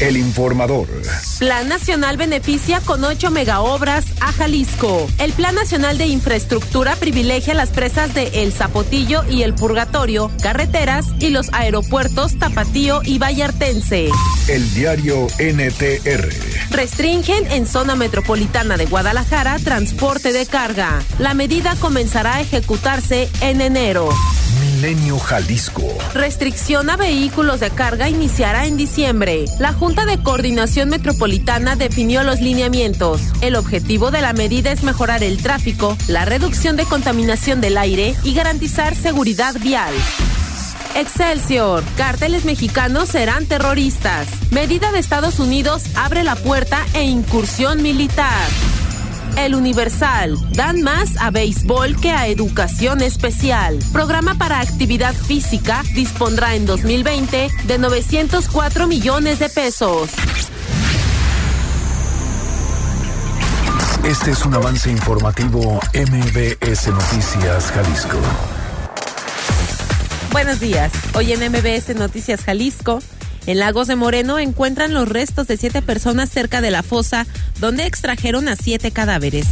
El informador. Plan Nacional beneficia con 8 megaobras a Jalisco. El Plan Nacional de Infraestructura privilegia las presas de El Zapotillo y El Purgatorio, carreteras y los aeropuertos Tapatío y Vallartense. El diario NTR. Restringen en zona metropolitana de Guadalajara transporte de carga. La medida comenzará a ejecutarse en enero. Milenio Jalisco. Restricción a vehículos de carga iniciará en diciembre. La Junta de Coordinación Metropolitana definió los lineamientos. El objetivo de la medida es mejorar el tráfico, la reducción de contaminación del aire y garantizar seguridad vial. Excelsior, cárteles mexicanos serán terroristas. Medida de Estados Unidos abre la puerta e incursión militar. El Universal. Dan más a béisbol que a educación especial. Programa para actividad física dispondrá en 2020 de 904 millones de pesos. Este es un avance informativo MBS Noticias Jalisco. Buenos días. Hoy en MBS Noticias Jalisco. En Lagos de Moreno encuentran los restos de siete personas cerca de la fosa donde extrajeron a siete cadáveres.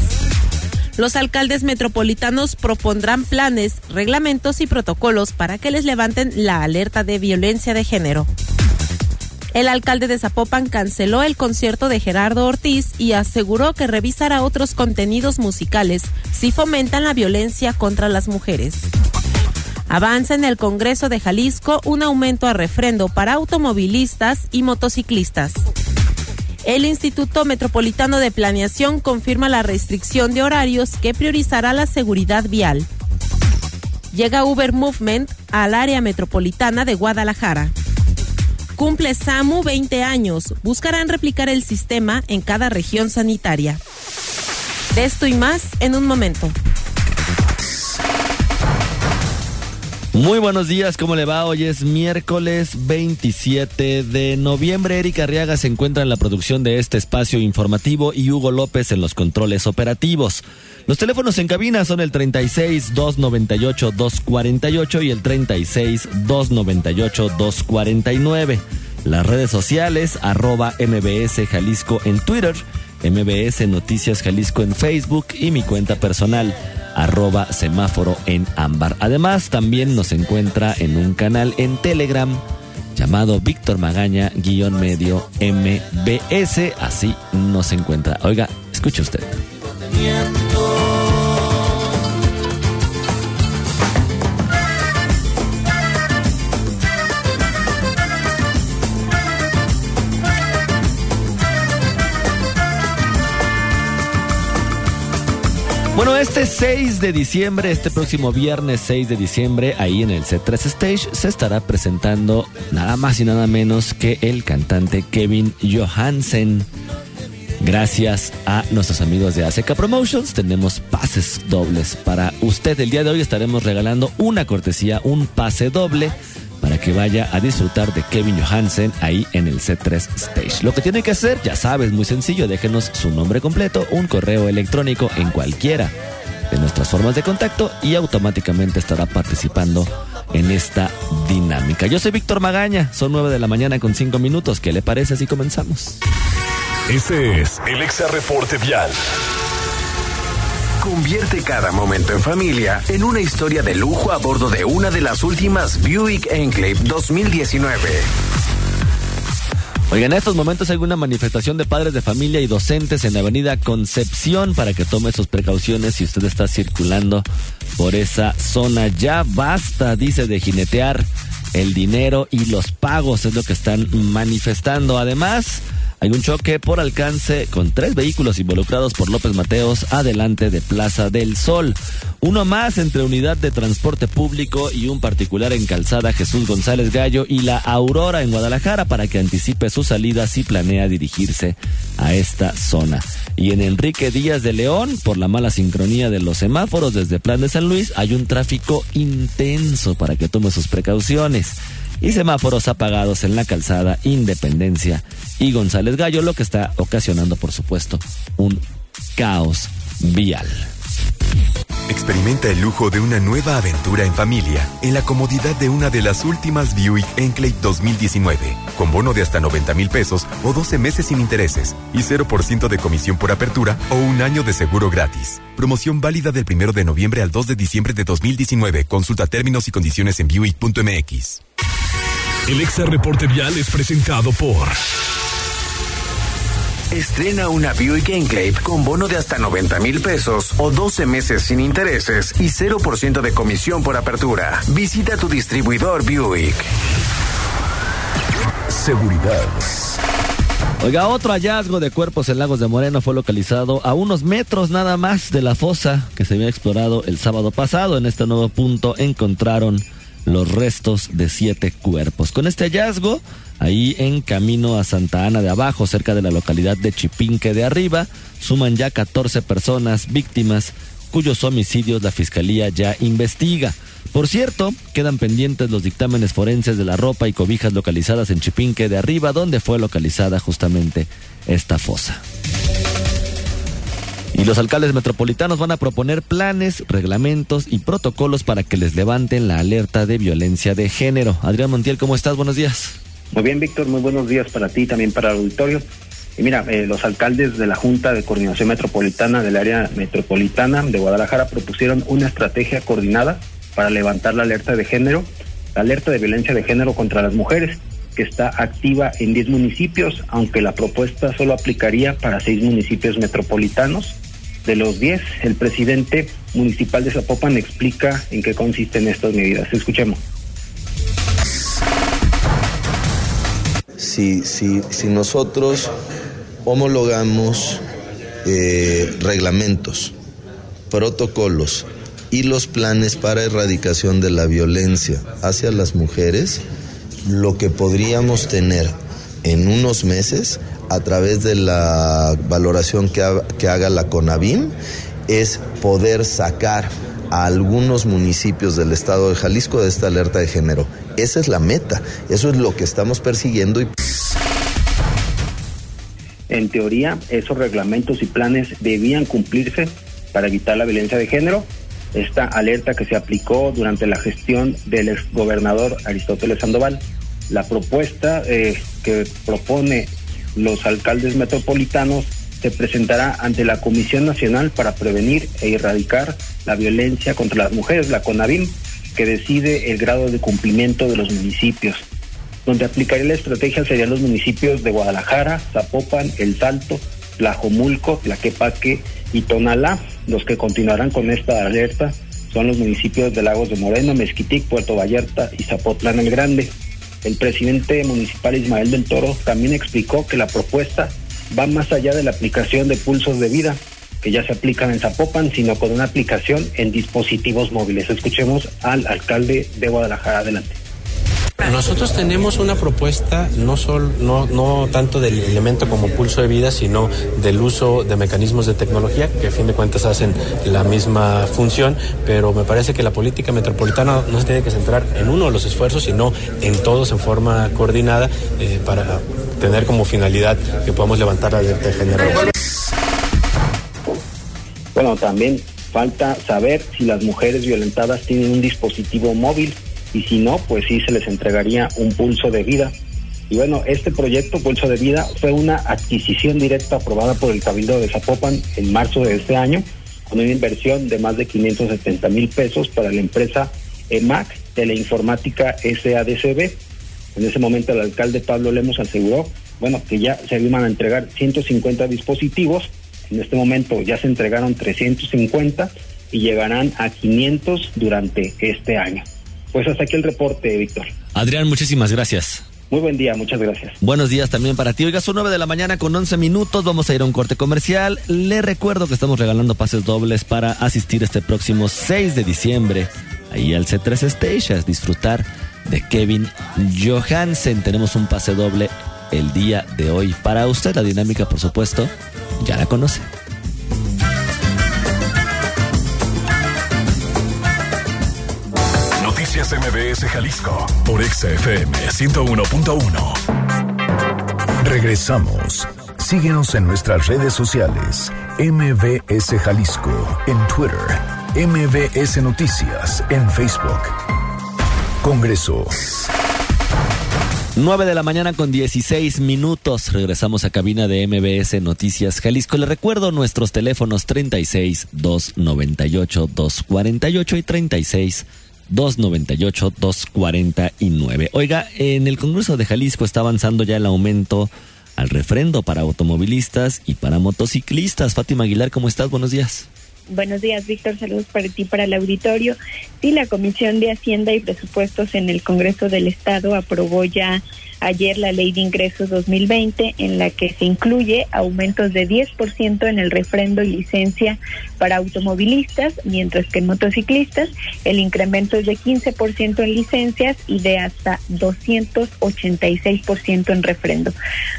Los alcaldes metropolitanos propondrán planes, reglamentos y protocolos para que les levanten la alerta de violencia de género. El alcalde de Zapopan canceló el concierto de Gerardo Ortiz y aseguró que revisará otros contenidos musicales si fomentan la violencia contra las mujeres. Avanza en el Congreso de Jalisco un aumento a refrendo para automovilistas y motociclistas. El Instituto Metropolitano de Planeación confirma la restricción de horarios que priorizará la seguridad vial. Llega Uber Movement al área metropolitana de Guadalajara. Cumple SAMU 20 años. Buscarán replicar el sistema en cada región sanitaria. De esto y más en un momento. Muy buenos días, ¿cómo le va? Hoy es miércoles 27 de noviembre. Erika Arriaga se encuentra en la producción de este espacio informativo y Hugo López en los controles operativos. Los teléfonos en cabina son el 36 298 248 y el 36 298 249. Las redes sociales, arroba MBS Jalisco en Twitter, MBS Noticias Jalisco en Facebook y mi cuenta personal arroba semáforo en ámbar. Además, también nos encuentra en un canal en Telegram llamado Víctor Magaña guion medio MBS. Así nos encuentra. Oiga, escuche usted. Bueno, este 6 de diciembre, este próximo viernes 6 de diciembre, ahí en el C3 Stage, se estará presentando nada más y nada menos que el cantante Kevin Johansen. Gracias a nuestros amigos de ACK Promotions, tenemos pases dobles para usted. El día de hoy estaremos regalando una cortesía, un pase doble que vaya a disfrutar de Kevin Johansen ahí en el C3 Stage. Lo que tiene que hacer, ya sabes, muy sencillo, déjenos su nombre completo, un correo electrónico en cualquiera de nuestras formas de contacto y automáticamente estará participando en esta dinámica. Yo soy Víctor Magaña, son 9 de la mañana con 5 minutos. ¿Qué le parece si comenzamos? Este es el Exa Reporte Vial. Convierte cada momento en familia en una historia de lujo a bordo de una de las últimas Buick Enclave 2019. Oigan, en estos momentos hay una manifestación de padres de familia y docentes en la avenida Concepción para que tome sus precauciones si usted está circulando por esa zona. Ya basta, dice, de jinetear el dinero y los pagos, es lo que están manifestando. Además, hay un choque por alcance con tres vehículos involucrados por López Mateos adelante de Plaza del Sol. Uno más entre Unidad de Transporte Público y un particular en Calzada Jesús González Gallo y la Aurora en Guadalajara para que anticipe su salida si planea dirigirse a esta zona. Y en Enrique Díaz de León, por la mala sincronía de los semáforos desde Plan de San Luis, hay un tráfico intenso para que tome sus precauciones y semáforos apagados en la calzada Independencia y González Gallo, lo que está ocasionando, por supuesto, un caos vial. Experimenta el lujo de una nueva aventura en familia en la comodidad de una de las últimas Buick Enclave 2019, con bono de hasta 90 mil pesos o 12 meses sin intereses y 0% de comisión por apertura o un año de seguro gratis. Promoción válida del 1 de noviembre al 2 de diciembre de 2019. Consulta términos y condiciones en Buick.mx. El Exa Reporte Vial es presentado por... Estrena una Buick Enclave con bono de hasta 90 mil pesos o 12 meses sin intereses y 0% de comisión por apertura. Visita tu distribuidor Buick. Seguridad. Oiga, otro hallazgo de cuerpos en Lagos de Moreno fue localizado a unos metros nada más de la fosa que se había explorado el sábado pasado. En este nuevo punto encontraron los restos de siete cuerpos. Con este hallazgo, ahí en camino a Santa Ana de Abajo, cerca de la localidad de Chipinque de Arriba, suman ya 14 personas víctimas cuyos homicidios la Fiscalía ya investiga. Por cierto, quedan pendientes los dictámenes forenses de la ropa y cobijas localizadas en Chipinque de Arriba, donde fue localizada justamente esta fosa. Y los alcaldes metropolitanos van a proponer planes, reglamentos y protocolos para que les levanten la alerta de violencia de género. Adrián Montiel, ¿cómo estás? Buenos días. Muy bien, Víctor, muy buenos días para ti y también para el auditorio. Y mira, eh, los alcaldes de la Junta de Coordinación Metropolitana del área metropolitana de Guadalajara propusieron una estrategia coordinada para levantar la alerta de género, la alerta de violencia de género contra las mujeres, que está activa en 10 municipios, aunque la propuesta solo aplicaría para seis municipios metropolitanos. De los 10, el presidente municipal de Zapopan explica en qué consisten estas medidas. Escuchemos. Si, si, si nosotros homologamos eh, reglamentos, protocolos y los planes para erradicación de la violencia hacia las mujeres, lo que podríamos tener en unos meses a través de la valoración que, que haga la CONAVIM es poder sacar a algunos municipios del estado de Jalisco de esta alerta de género. Esa es la meta, eso es lo que estamos persiguiendo. Y... En teoría, esos reglamentos y planes debían cumplirse para evitar la violencia de género. Esta alerta que se aplicó durante la gestión del exgobernador Aristóteles Sandoval. La propuesta eh, que propone los alcaldes metropolitanos se presentará ante la Comisión Nacional para Prevenir e Erradicar la Violencia contra las Mujeres, la CONAVIM, que decide el grado de cumplimiento de los municipios. Donde aplicaría la estrategia serían los municipios de Guadalajara, Zapopan, El Salto, Tlajomulco, Tlaquepaque y Tonalá. Los que continuarán con esta alerta son los municipios de Lagos de Moreno, Mezquitic, Puerto Vallarta y Zapotlán el Grande. El presidente municipal Ismael del Toro también explicó que la propuesta va más allá de la aplicación de pulsos de vida que ya se aplican en Zapopan, sino con una aplicación en dispositivos móviles. Escuchemos al alcalde de Guadalajara. Adelante. Nosotros tenemos una propuesta no, solo, no, no tanto del elemento como pulso de vida, sino del uso de mecanismos de tecnología que a fin de cuentas hacen la misma función, pero me parece que la política metropolitana no se tiene que centrar en uno de los esfuerzos, sino en todos en forma coordinada eh, para tener como finalidad que podamos levantar la alerta de género. Bueno, también falta saber si las mujeres violentadas tienen un dispositivo móvil y si no, pues sí se les entregaría un pulso de vida. Y bueno, este proyecto Pulso de Vida fue una adquisición directa aprobada por el Cabildo de Zapopan en marzo de este año, con una inversión de más de 570 mil pesos para la empresa EMAC Teleinformática SADCB. En ese momento el alcalde Pablo Lemos aseguró, bueno, que ya se iban a entregar 150 dispositivos, en este momento ya se entregaron 350 y llegarán a 500 durante este año. Pues hasta aquí el reporte, Víctor. Adrián, muchísimas gracias. Muy buen día, muchas gracias. Buenos días también para ti. Oiga, son 9 de la mañana con 11 minutos. Vamos a ir a un corte comercial. Le recuerdo que estamos regalando pases dobles para asistir este próximo 6 de diciembre ahí al C3 Stage a disfrutar de Kevin Johansen. Tenemos un pase doble el día de hoy para usted. La dinámica, por supuesto, ya la conoce. MBS Jalisco por XFM 101.1. Regresamos. Síguenos en nuestras redes sociales. MBS Jalisco en Twitter. MBS Noticias en Facebook. Congreso. 9 de la mañana con 16 minutos. Regresamos a cabina de MBS Noticias Jalisco. Le recuerdo nuestros teléfonos 36 298 248 y 36 298 249. Oiga, en el Congreso de Jalisco está avanzando ya el aumento al refrendo para automovilistas y para motociclistas. Fátima Aguilar, ¿cómo estás? Buenos días. Buenos días, Víctor. Saludos para ti, para el auditorio. Sí, la Comisión de Hacienda y Presupuestos en el Congreso del Estado aprobó ya ayer la Ley de Ingresos 2020 en la que se incluye aumentos de 10% en el refrendo y licencia para automovilistas, mientras que en motociclistas el incremento es de 15% en licencias y de hasta 286% en refrendo.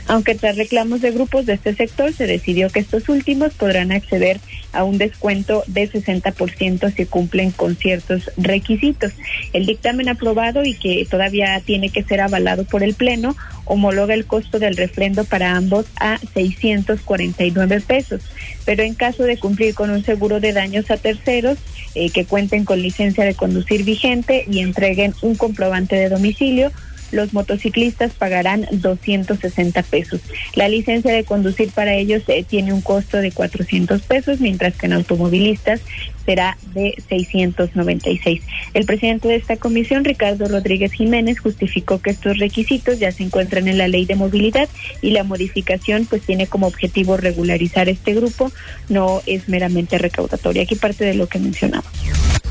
Aunque tras reclamos de grupos de este sector se decidió que estos últimos podrán acceder a un descuento de 60% si cumplen con ciertos requisitos. El dictamen aprobado y que todavía tiene que ser avalado por el Pleno homologa el costo del refrendo para ambos a 649 pesos, pero en caso de cumplir con un seguro de daños a terceros eh, que cuenten con licencia de conducir vigente y entreguen un comprobante de domicilio, los motociclistas pagarán 260 pesos. La licencia de conducir para ellos eh, tiene un costo de 400 pesos, mientras que en automovilistas será de 696. El presidente de esta comisión, Ricardo Rodríguez Jiménez, justificó que estos requisitos ya se encuentran en la ley de movilidad y la modificación pues tiene como objetivo regularizar este grupo, no es meramente recaudatoria. Aquí parte de lo que mencionamos.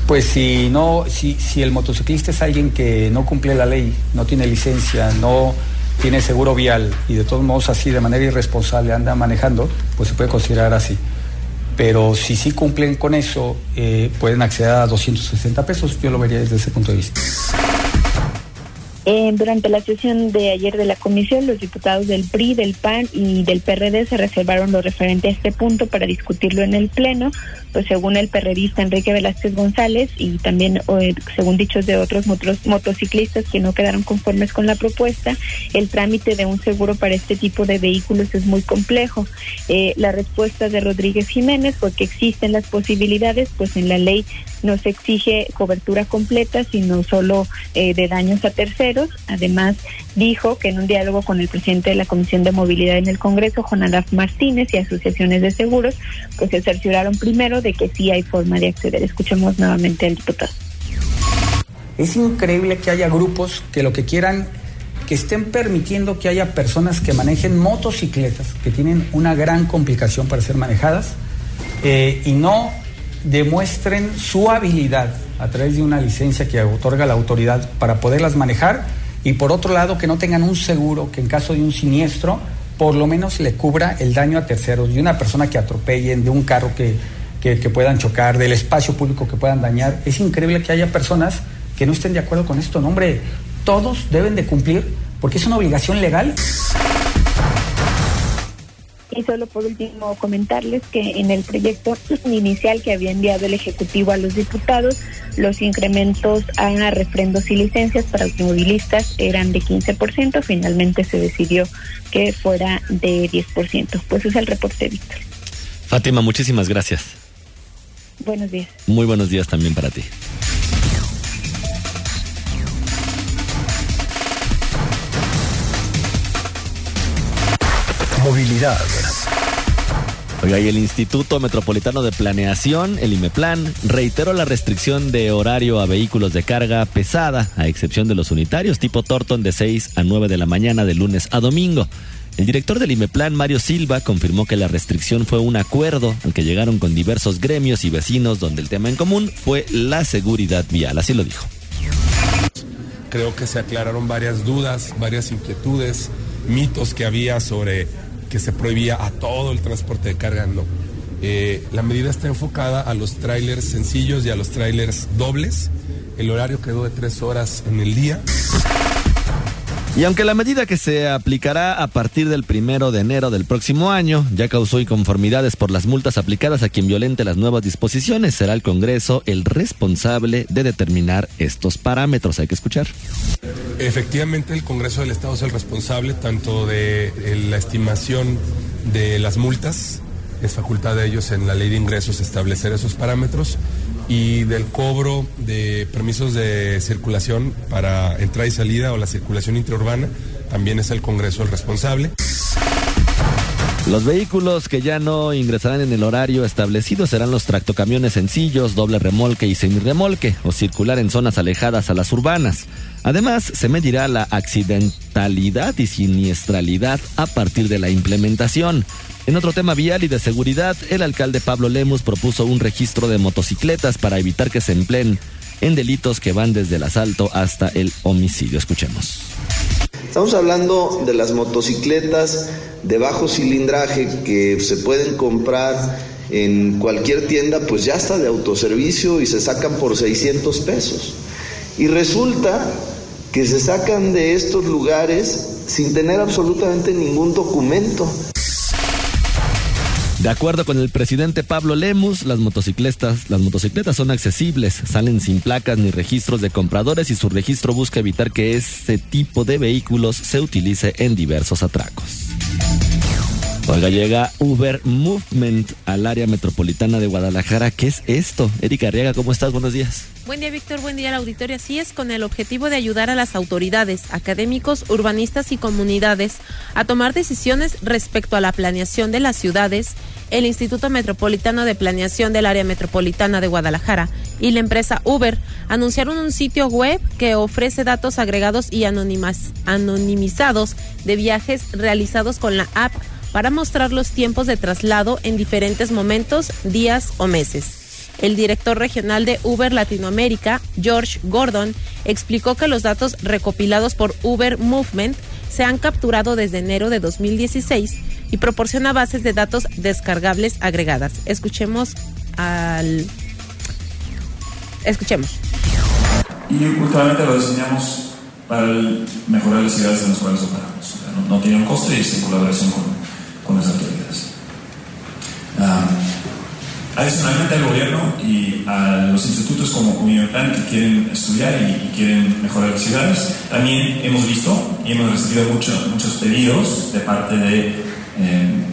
Pues si no, si, si el motociclista es alguien que no cumple la ley, no tiene licencia, no tiene seguro vial y de todos modos así de manera irresponsable anda manejando, pues se puede considerar así. Pero si sí cumplen con eso, eh, pueden acceder a 260 pesos. Yo lo vería desde ese punto de vista. Eh, durante la sesión de ayer de la comisión, los diputados del PRI, del PAN y del PRD se reservaron lo referente a este punto para discutirlo en el Pleno, pues según el perredista Enrique Velázquez González y también eh, según dichos de otros motociclistas que no quedaron conformes con la propuesta, el trámite de un seguro para este tipo de vehículos es muy complejo. Eh, la respuesta de Rodríguez Jiménez fue que existen las posibilidades, pues en la ley no se exige cobertura completa, sino solo de daños a terceros. Además, dijo que en un diálogo con el presidente de la Comisión de Movilidad en el Congreso, Juan Adaf Martínez, y asociaciones de seguros, pues se cercioraron primero de que sí hay forma de acceder. Escuchemos nuevamente al diputado. Es increíble que haya grupos que lo que quieran que estén permitiendo que haya personas que manejen motocicletas, que tienen una gran complicación para ser manejadas, eh, y no demuestren su habilidad a través de una licencia que otorga la autoridad para poderlas manejar y por otro lado que no tengan un seguro que en caso de un siniestro por lo menos le cubra el daño a terceros, de una persona que atropellen, de un carro que, que, que puedan chocar, del espacio público que puedan dañar. Es increíble que haya personas que no estén de acuerdo con esto. No, hombre, todos deben de cumplir porque es una obligación legal. Y solo por último comentarles que en el proyecto inicial que había enviado el Ejecutivo a los diputados, los incrementos a refrendos y licencias para automovilistas eran de 15%, finalmente se decidió que fuera de 10%. Pues es el reporte, Víctor. Fátima, muchísimas gracias. Buenos días. Muy buenos días también para ti. Movilidad. Oiga, y el Instituto Metropolitano de Planeación, el IMEPLAN, reiteró la restricción de horario a vehículos de carga pesada, a excepción de los unitarios tipo Torton de 6 a 9 de la mañana de lunes a domingo. El director del IMEPLAN, Mario Silva, confirmó que la restricción fue un acuerdo al que llegaron con diversos gremios y vecinos donde el tema en común fue la seguridad vial. Así lo dijo creo que se aclararon varias dudas, varias inquietudes, mitos que había sobre que se prohibía a todo el transporte de carga. No. Eh, la medida está enfocada a los trailers sencillos y a los trailers dobles. El horario quedó de tres horas en el día. Y aunque la medida que se aplicará a partir del primero de enero del próximo año ya causó inconformidades por las multas aplicadas a quien violente las nuevas disposiciones, será el Congreso el responsable de determinar estos parámetros. Hay que escuchar. Efectivamente, el Congreso del Estado es el responsable tanto de la estimación de las multas, es facultad de ellos en la ley de ingresos establecer esos parámetros y del cobro de permisos de circulación para entrada y salida o la circulación interurbana, también es el Congreso el responsable. Los vehículos que ya no ingresarán en el horario establecido serán los tractocamiones sencillos, doble remolque y semirremolque o circular en zonas alejadas a las urbanas. Además, se medirá la accidentalidad y siniestralidad a partir de la implementación. En otro tema vial y de seguridad, el alcalde Pablo Lemus propuso un registro de motocicletas para evitar que se empleen en delitos que van desde el asalto hasta el homicidio. Escuchemos. Estamos hablando de las motocicletas de bajo cilindraje que se pueden comprar en cualquier tienda, pues ya está de autoservicio y se sacan por 600 pesos. Y resulta que se sacan de estos lugares sin tener absolutamente ningún documento. De acuerdo con el presidente Pablo Lemus, las motocicletas, las motocicletas son accesibles, salen sin placas ni registros de compradores y su registro busca evitar que este tipo de vehículos se utilice en diversos atracos. Oiga, llega Uber Movement al área metropolitana de Guadalajara. ¿Qué es esto? Erika Arriaga, ¿cómo estás? Buenos días. Buen día, Víctor. Buen día al auditorio. Así es, con el objetivo de ayudar a las autoridades, académicos, urbanistas y comunidades a tomar decisiones respecto a la planeación de las ciudades, el Instituto Metropolitano de Planeación del Área Metropolitana de Guadalajara y la empresa Uber anunciaron un sitio web que ofrece datos agregados y anonimizados de viajes realizados con la app para mostrar los tiempos de traslado en diferentes momentos, días o meses. El director regional de Uber Latinoamérica, George Gordon, explicó que los datos recopilados por Uber Movement se han capturado desde enero de 2016 y proporciona bases de datos descargables agregadas. Escuchemos al... Escuchemos. Y últimamente lo diseñamos para mejorar las ciudades en las cuales operamos. no, no tiene un coste y es en colaboración con con las autoridades. Ah, adicionalmente al gobierno y a los institutos como Comunidad que quieren estudiar y, quieren mejorar las ciudades, también hemos visto y hemos recibido muchos pedidos de parte de eh,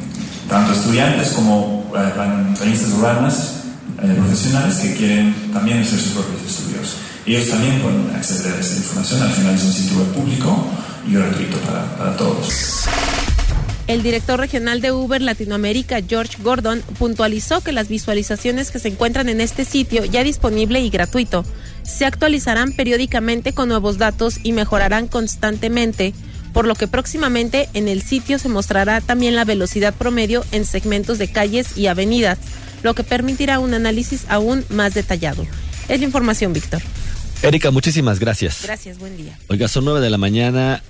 tanto estudiantes como eh, urbanas eh, profesionales que quieren también hacer sus propios estudios. Ellos también pueden acceder a esta información, al final es un sitio web público y gratuito para, para todos. El director regional de Uber Latinoamérica, George Gordon, puntualizó que las visualizaciones que se encuentran en este sitio, ya disponible y gratuito, se actualizarán periódicamente con nuevos datos y mejorarán constantemente, por lo que próximamente en el sitio se mostrará también la velocidad promedio en segmentos de calles y avenidas, lo que permitirá un análisis aún más detallado. Es la información, Víctor. Erika, muchísimas gracias. Gracias, buen día. Oiga, son nueve de la mañana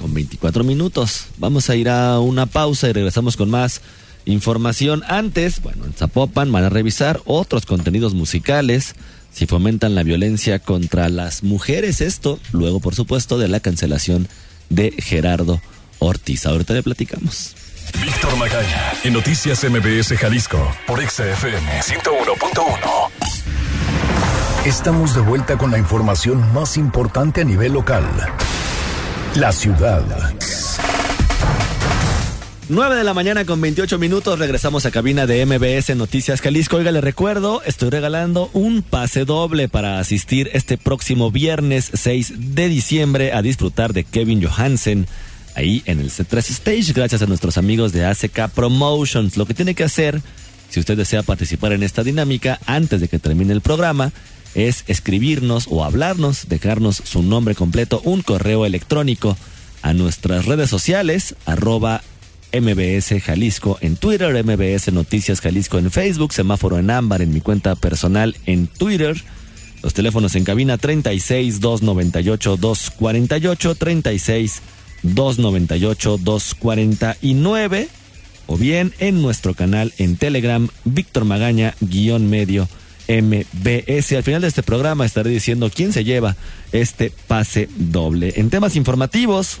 con 24 minutos. Vamos a ir a una pausa y regresamos con más información. Antes, bueno, en Zapopan van a revisar otros contenidos musicales si fomentan la violencia contra las mujeres. Esto luego, por supuesto, de la cancelación de Gerardo Ortiz. Ahorita le platicamos. Víctor Magaña, en Noticias MBS Jalisco, por XFM 101.1. Estamos de vuelta con la información más importante a nivel local. La ciudad. 9 de la mañana con 28 minutos, regresamos a cabina de MBS Noticias Jalisco. Oiga, le recuerdo, estoy regalando un pase doble para asistir este próximo viernes 6 de diciembre a disfrutar de Kevin Johansen ahí en el C3 Stage, gracias a nuestros amigos de ACK Promotions. Lo que tiene que hacer, si usted desea participar en esta dinámica antes de que termine el programa, es escribirnos o hablarnos, dejarnos su nombre completo, un correo electrónico a nuestras redes sociales, arroba MBS Jalisco en Twitter, MBS Noticias Jalisco en Facebook, semáforo en ámbar en mi cuenta personal en Twitter. Los teléfonos en cabina 36 298 248 36 298 249 o bien en nuestro canal en Telegram Víctor Magaña guion medio MBS. Al final de este programa estaré diciendo quién se lleva este pase doble. En temas informativos,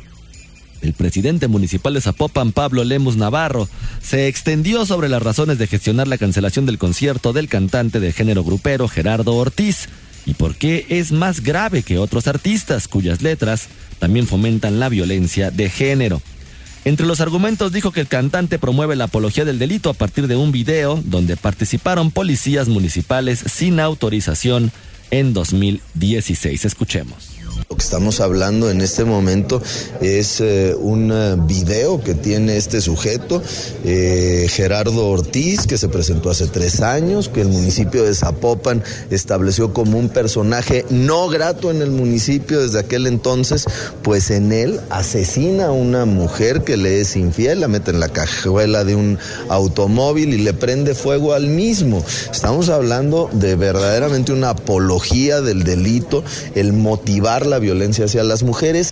el presidente municipal de Zapopan, Pablo Lemus Navarro, se extendió sobre las razones de gestionar la cancelación del concierto del cantante de género grupero Gerardo Ortiz y por qué es más grave que otros artistas cuyas letras también fomentan la violencia de género. Entre los argumentos dijo que el cantante promueve la apología del delito a partir de un video donde participaron policías municipales sin autorización en 2016. Escuchemos. Lo que estamos hablando en este momento es eh, un eh, video que tiene este sujeto, eh, Gerardo Ortiz, que se presentó hace tres años, que el municipio de Zapopan estableció como un personaje no grato en el municipio desde aquel entonces, pues en él asesina a una mujer que le es infiel, la mete en la cajuela de un automóvil y le prende fuego al mismo. Estamos hablando de verdaderamente una apología del delito, el motivar la violencia hacia las mujeres.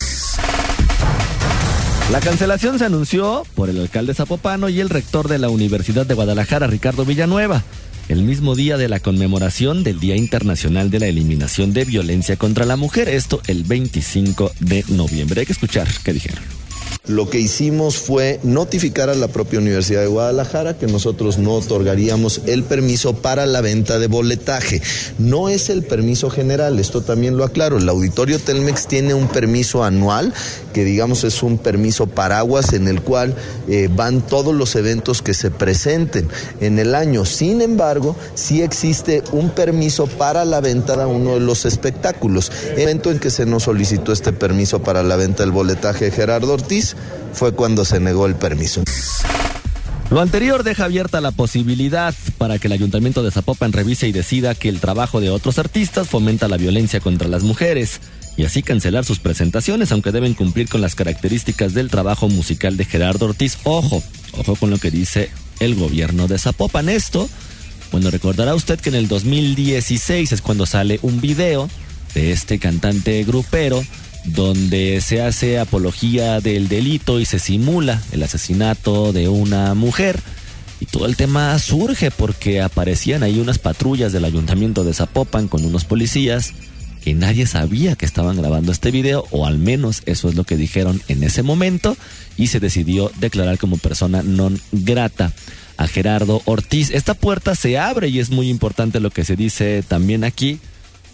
La cancelación se anunció por el alcalde Zapopano y el rector de la Universidad de Guadalajara, Ricardo Villanueva, el mismo día de la conmemoración del Día Internacional de la Eliminación de Violencia contra la Mujer, esto el 25 de noviembre. Hay que escuchar qué dijeron. Lo que hicimos fue notificar a la propia Universidad de Guadalajara que nosotros no otorgaríamos el permiso para la venta de boletaje. No es el permiso general, esto también lo aclaro. El auditorio Telmex tiene un permiso anual, que digamos es un permiso paraguas en el cual eh, van todos los eventos que se presenten en el año. Sin embargo, sí existe un permiso para la venta de uno de los espectáculos. El momento en que se nos solicitó este permiso para la venta del boletaje de Gerardo Ortiz, fue cuando se negó el permiso. Lo anterior deja abierta la posibilidad para que el ayuntamiento de Zapopan revise y decida que el trabajo de otros artistas fomenta la violencia contra las mujeres y así cancelar sus presentaciones, aunque deben cumplir con las características del trabajo musical de Gerardo Ortiz. Ojo, ojo con lo que dice el gobierno de Zapopan. Esto, bueno, recordará usted que en el 2016 es cuando sale un video de este cantante grupero donde se hace apología del delito y se simula el asesinato de una mujer. Y todo el tema surge porque aparecían ahí unas patrullas del ayuntamiento de Zapopan con unos policías que nadie sabía que estaban grabando este video, o al menos eso es lo que dijeron en ese momento, y se decidió declarar como persona non grata a Gerardo Ortiz. Esta puerta se abre y es muy importante lo que se dice también aquí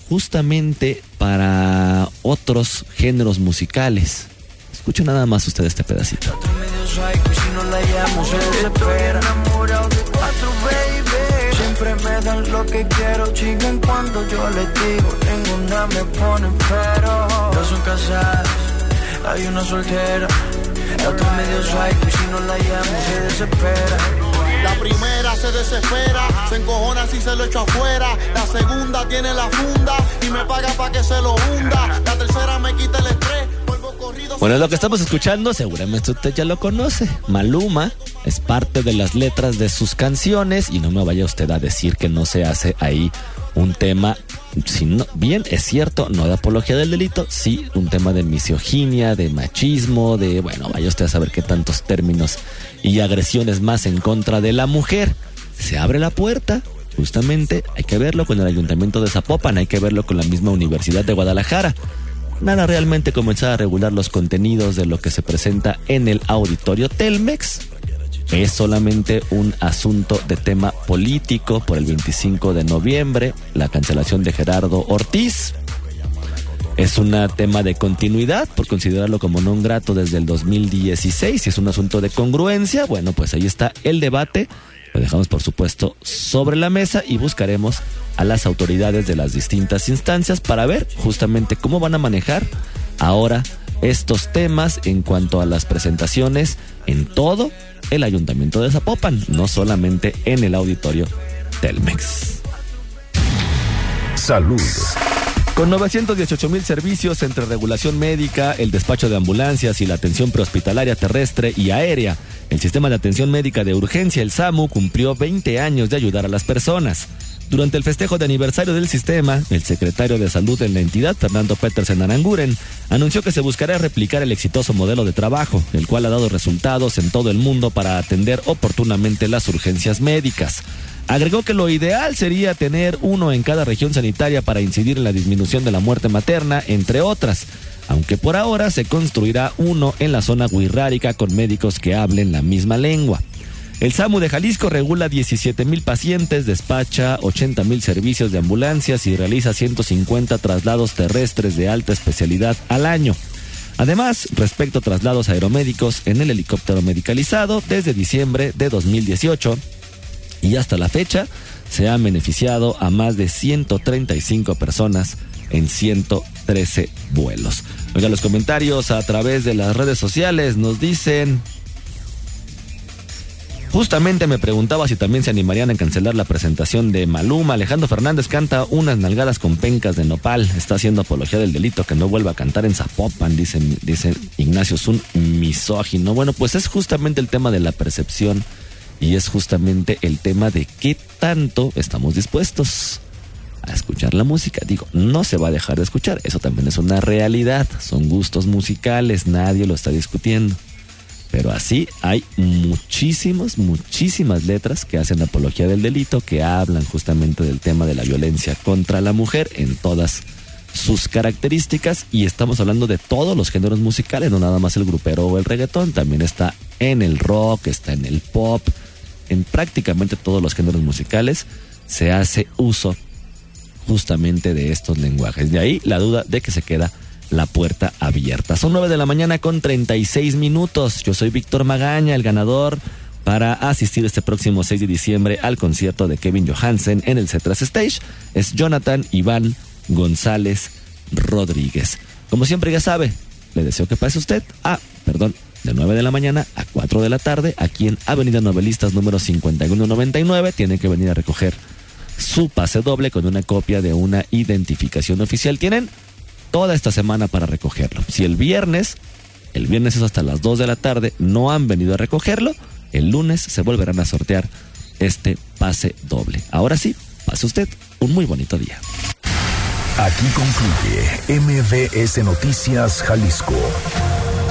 justamente para otros géneros musicales. Escuchen nada más usted este pedacito. Siempre me dan lo que quiero, yo son hay una soltera. La primera se desespera, se encojona si se lo echo afuera. La segunda tiene la funda y me paga para que se lo hunda. La tercera me quita el estrés. Bueno, lo que estamos escuchando, seguramente usted ya lo conoce. Maluma es parte de las letras de sus canciones y no me vaya usted a decir que no se hace ahí un tema, si no, bien es cierto, no de apología del delito, sí un tema de misoginia, de machismo, de, bueno, vaya usted a saber qué tantos términos y agresiones más en contra de la mujer. Se abre la puerta, justamente hay que verlo con el ayuntamiento de Zapopan, hay que verlo con la misma Universidad de Guadalajara. Nada realmente comenzar a regular los contenidos de lo que se presenta en el auditorio Telmex. Es solamente un asunto de tema político por el 25 de noviembre, la cancelación de Gerardo Ortiz. Es un tema de continuidad por considerarlo como no grato desde el 2016 y es un asunto de congruencia. Bueno, pues ahí está el debate. Lo dejamos por supuesto sobre la mesa y buscaremos a las autoridades de las distintas instancias para ver justamente cómo van a manejar ahora estos temas en cuanto a las presentaciones en todo el ayuntamiento de Zapopan, no solamente en el auditorio Telmex. Salud. Con 918 mil servicios entre regulación médica, el despacho de ambulancias y la atención prehospitalaria terrestre y aérea, el sistema de atención médica de urgencia, el SAMU, cumplió 20 años de ayudar a las personas. Durante el festejo de aniversario del sistema, el secretario de salud en la entidad, Fernando Petersen Aranguren, anunció que se buscará replicar el exitoso modelo de trabajo, el cual ha dado resultados en todo el mundo para atender oportunamente las urgencias médicas. Agregó que lo ideal sería tener uno en cada región sanitaria para incidir en la disminución de la muerte materna, entre otras, aunque por ahora se construirá uno en la zona guirrárica con médicos que hablen la misma lengua. El SAMU de Jalisco regula 17 mil pacientes, despacha 80 mil servicios de ambulancias y realiza 150 traslados terrestres de alta especialidad al año. Además, respecto a traslados aeromédicos en el helicóptero medicalizado, desde diciembre de 2018 y hasta la fecha, se han beneficiado a más de 135 personas en 113 vuelos. Oiga, los comentarios a través de las redes sociales nos dicen... Justamente me preguntaba si también se animarían a cancelar la presentación de Maluma. Alejandro Fernández canta unas nalgadas con pencas de nopal. Está haciendo apología del delito que no vuelva a cantar en Zapopan, dice, dice Ignacio, es un misógino. Bueno, pues es justamente el tema de la percepción y es justamente el tema de qué tanto estamos dispuestos a escuchar la música. Digo, no se va a dejar de escuchar, eso también es una realidad, son gustos musicales, nadie lo está discutiendo. Pero así hay muchísimas, muchísimas letras que hacen apología del delito, que hablan justamente del tema de la violencia contra la mujer en todas sus características. Y estamos hablando de todos los géneros musicales, no nada más el grupero o el reggaetón, también está en el rock, está en el pop, en prácticamente todos los géneros musicales se hace uso justamente de estos lenguajes. De ahí la duda de que se queda la puerta abierta. Son 9 de la mañana con 36 minutos. Yo soy Víctor Magaña, el ganador para asistir este próximo 6 de diciembre al concierto de Kevin Johansen en el Cetras Stage. Es Jonathan Iván González Rodríguez. Como siempre ya sabe, le deseo que pase usted a, perdón, de 9 de la mañana a 4 de la tarde aquí en Avenida Novelistas número 5199. Tiene que venir a recoger su pase doble con una copia de una identificación oficial. Tienen toda esta semana para recogerlo. Si el viernes, el viernes es hasta las 2 de la tarde, no han venido a recogerlo, el lunes se volverán a sortear este pase doble. Ahora sí, pase usted un muy bonito día. Aquí concluye MBS Noticias Jalisco.